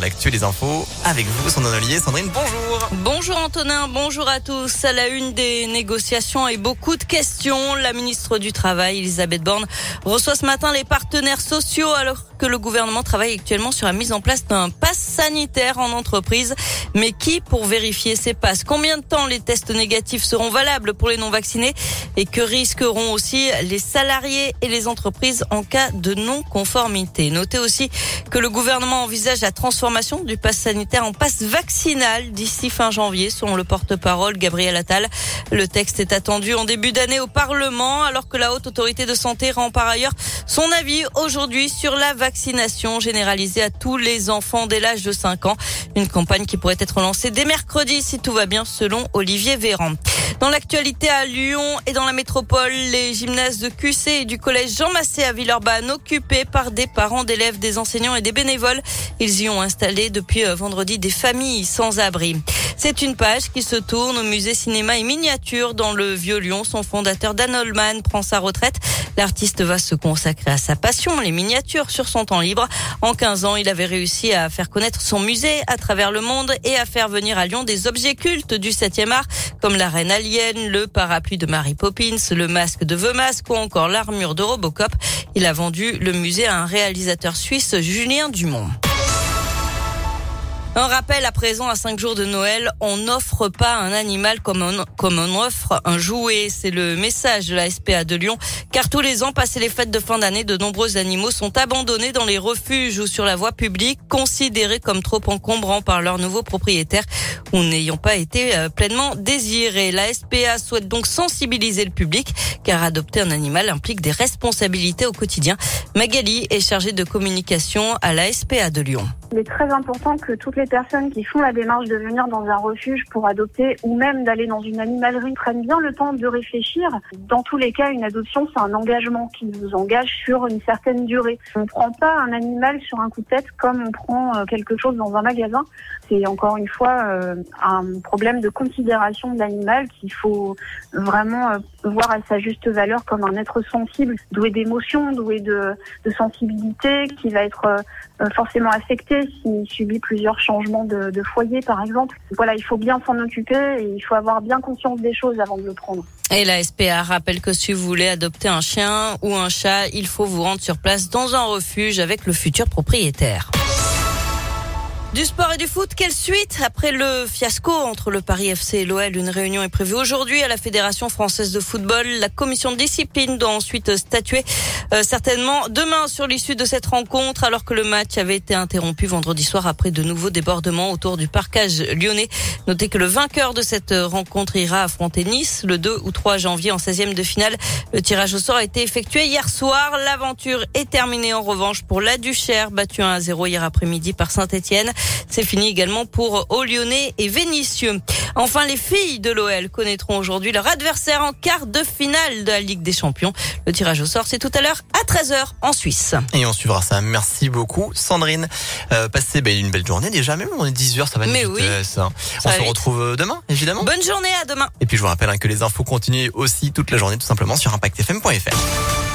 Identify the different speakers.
Speaker 1: l'actu des infos avec vous, Sandrine Ollier. Sandrine, bonjour.
Speaker 2: Bonjour Antonin, bonjour à tous. À la une des négociations et beaucoup de questions, la ministre du Travail, Elisabeth Borne, reçoit ce matin les partenaires sociaux alors que le gouvernement travaille actuellement sur la mise en place d'un pass sanitaire en entreprise. Mais qui pour vérifier ces passes? Combien de temps les tests négatifs seront valables pour les non vaccinés Et que risqueront aussi les salariés et les entreprises en cas de non-conformité? Notez aussi que le gouvernement envisage la transformation du pass sanitaire en passe vaccinal d'ici fin janvier, selon le porte-parole Gabriel Attal. Le texte est attendu en début d'année au Parlement, alors que la Haute Autorité de Santé rend par ailleurs son avis aujourd'hui sur la vaccination généralisée à tous les enfants dès l'âge de 5 ans. Une campagne qui pourrait être lancée dès mercredi si tout va bien, selon Olivier Véran. Dans l'actualité à Lyon et dans la métropole, les gymnases de QC et du collège Jean Massé à Villeurbanne occupés par des parents d'élèves, des enseignants et des bénévoles. Ils y ont installé depuis euh, vendredi des familles sans abri. C'est une page qui se tourne au musée cinéma et miniature dans le Vieux-Lyon. Son fondateur Dan Holman prend sa retraite. L'artiste va se consacrer à sa passion, les miniatures sur son temps libre. En 15 ans, il avait réussi à faire connaître son musée à travers le monde et à faire venir à Lyon des objets cultes du 7e art comme la reine alien, le parapluie de Mary Poppins, le masque de Mask ou encore l'armure de Robocop. Il a vendu le musée à un réalisateur suisse, Julien Dumont. Un rappel à présent, à cinq jours de Noël, on n'offre pas un animal comme on, comme on offre un jouet. C'est le message de la SPA de Lyon. Car tous les ans, passé les fêtes de fin d'année, de nombreux animaux sont abandonnés dans les refuges ou sur la voie publique, considérés comme trop encombrants par leurs nouveaux propriétaires ou n'ayant pas été euh, pleinement désirés. La SPA souhaite donc sensibiliser le public car adopter un animal implique des responsabilités au quotidien. Magali est chargée de communication à la SPA de Lyon.
Speaker 3: Il est très important que toutes les personnes qui font la démarche de venir dans un refuge pour adopter ou même d'aller dans une animalerie prennent bien le temps de réfléchir. Dans tous les cas, une adoption, c'est un engagement qui vous engage sur une certaine durée. On ne prend pas un animal sur un coup de tête comme on prend euh, quelque chose dans un magasin. C'est encore une fois euh, un problème de considération de l'animal qu'il faut vraiment euh, voir à sa juste valeur comme un être sensible, doué d'émotions, doué de sensibilité, qui va être forcément affecté s'il subit plusieurs changements de, de, foyer, par exemple. Voilà, il faut bien s'en occuper et il faut avoir bien conscience des choses avant de le prendre.
Speaker 2: Et la SPA rappelle que si vous voulez adopter un chien ou un chat, il faut vous rendre sur place dans un refuge avec le futur propriétaire. Du sport et du foot, quelle suite après le fiasco entre le Paris FC et l'OL Une réunion est prévue aujourd'hui à la Fédération française de football. La commission de discipline doit ensuite statuer euh, certainement demain sur l'issue de cette rencontre alors que le match avait été interrompu vendredi soir après de nouveaux débordements autour du parcage lyonnais. Notez que le vainqueur de cette rencontre ira affronter Nice le 2 ou 3 janvier en 16e de finale. Le tirage au sort a été effectué hier soir. L'aventure est terminée en revanche pour la Duchère, battue 1 à 0 hier après-midi par Saint-Etienne. C'est fini également pour Lyonnais et Vénitieux. Enfin, les filles de l'OL connaîtront aujourd'hui leur adversaire en quart de finale de la Ligue des Champions. Le tirage au sort, c'est tout à l'heure à 13h en Suisse.
Speaker 1: Et on suivra ça. Merci beaucoup, Sandrine. Euh, passez ben, une belle journée déjà. Même on est 10h, ça va
Speaker 2: Mais
Speaker 1: vite.
Speaker 2: oui.
Speaker 1: ça. On se retrouve euh, demain, évidemment.
Speaker 2: Bonne journée, à demain.
Speaker 1: Et puis je vous rappelle hein, que les infos continuent aussi toute la journée, tout simplement sur ImpactFM.fr.